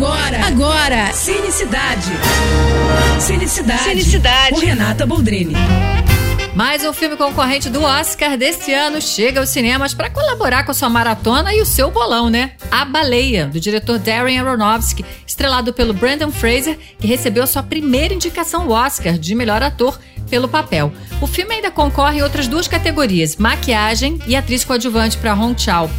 Agora, agora, Cinecidade. Cinecidade. Cinecidade. Com Renata Boldrini. Mais um filme concorrente do Oscar deste ano chega aos cinemas para colaborar com a sua maratona e o seu bolão, né? A Baleia, do diretor Darren Aronofsky, estrelado pelo Brandon Fraser, que recebeu sua primeira indicação Oscar de melhor ator pelo papel. O filme ainda concorre em outras duas categorias, maquiagem e atriz coadjuvante para Hong Chao.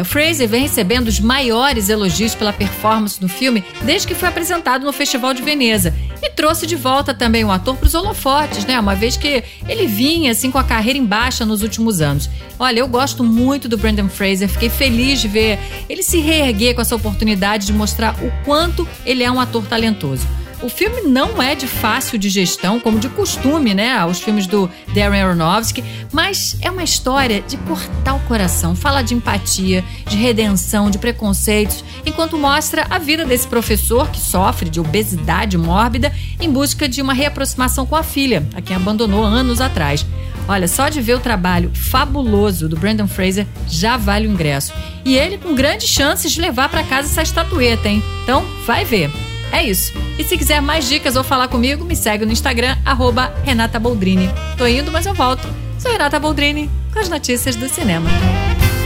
O Fraser vem recebendo os maiores elogios pela performance no filme desde que foi apresentado no Festival de Veneza e trouxe de volta também o ator para os holofotes, né? Uma vez que ele vinha assim com a carreira em baixa nos últimos anos. Olha, eu gosto muito do Brandon Fraser, fiquei feliz de ver ele se reerguer com essa oportunidade de mostrar o quanto ele é um ator talentoso. O filme não é de fácil digestão, como de costume, né? Os filmes do Darren Aronofsky, mas é uma história de cortar o coração. Fala de empatia, de redenção, de preconceitos, enquanto mostra a vida desse professor que sofre de obesidade mórbida em busca de uma reaproximação com a filha, a quem abandonou anos atrás. Olha, só de ver o trabalho fabuloso do Brandon Fraser já vale o ingresso. E ele com grandes chances de levar para casa essa estatueta, hein? Então, vai ver. É isso. E se quiser mais dicas ou falar comigo, me segue no Instagram, arroba Renata Boldrini. Tô indo, mas eu volto. Sou Renata Boldrini, com as notícias do cinema.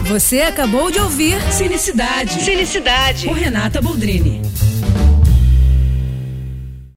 Você acabou de ouvir Cinicidade. Cinicidade. Com Renata Boldrini.